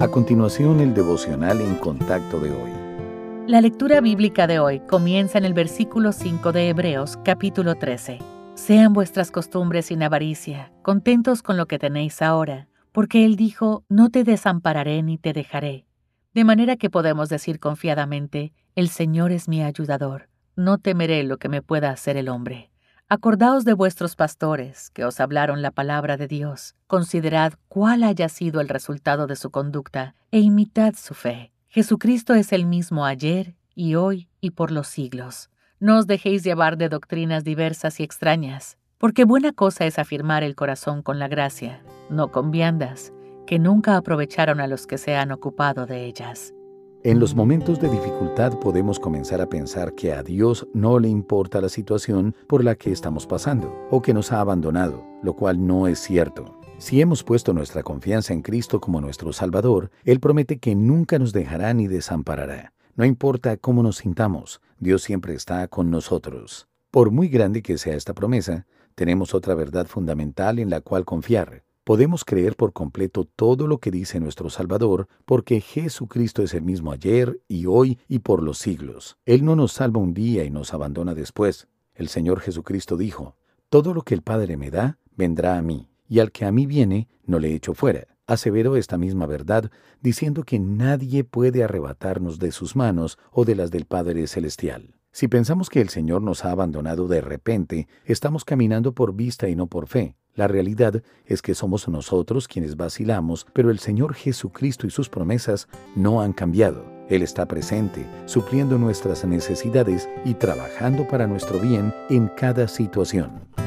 A continuación, el devocional en contacto de hoy. La lectura bíblica de hoy comienza en el versículo 5 de Hebreos, capítulo 13. Sean vuestras costumbres sin avaricia, contentos con lo que tenéis ahora, porque Él dijo, no te desampararé ni te dejaré. De manera que podemos decir confiadamente, el Señor es mi ayudador, no temeré lo que me pueda hacer el hombre. Acordaos de vuestros pastores, que os hablaron la palabra de Dios. Considerad cuál haya sido el resultado de su conducta, e imitad su fe. Jesucristo es el mismo ayer y hoy y por los siglos. No os dejéis llevar de doctrinas diversas y extrañas, porque buena cosa es afirmar el corazón con la gracia, no con viandas, que nunca aprovecharon a los que se han ocupado de ellas. En los momentos de dificultad podemos comenzar a pensar que a Dios no le importa la situación por la que estamos pasando o que nos ha abandonado, lo cual no es cierto. Si hemos puesto nuestra confianza en Cristo como nuestro Salvador, Él promete que nunca nos dejará ni desamparará. No importa cómo nos sintamos, Dios siempre está con nosotros. Por muy grande que sea esta promesa, tenemos otra verdad fundamental en la cual confiar. Podemos creer por completo todo lo que dice nuestro Salvador, porque Jesucristo es el mismo ayer y hoy y por los siglos. Él no nos salva un día y nos abandona después. El Señor Jesucristo dijo, Todo lo que el Padre me da, vendrá a mí, y al que a mí viene, no le echo fuera. Aseveró esta misma verdad, diciendo que nadie puede arrebatarnos de sus manos o de las del Padre Celestial. Si pensamos que el Señor nos ha abandonado de repente, estamos caminando por vista y no por fe. La realidad es que somos nosotros quienes vacilamos, pero el Señor Jesucristo y sus promesas no han cambiado. Él está presente, supliendo nuestras necesidades y trabajando para nuestro bien en cada situación.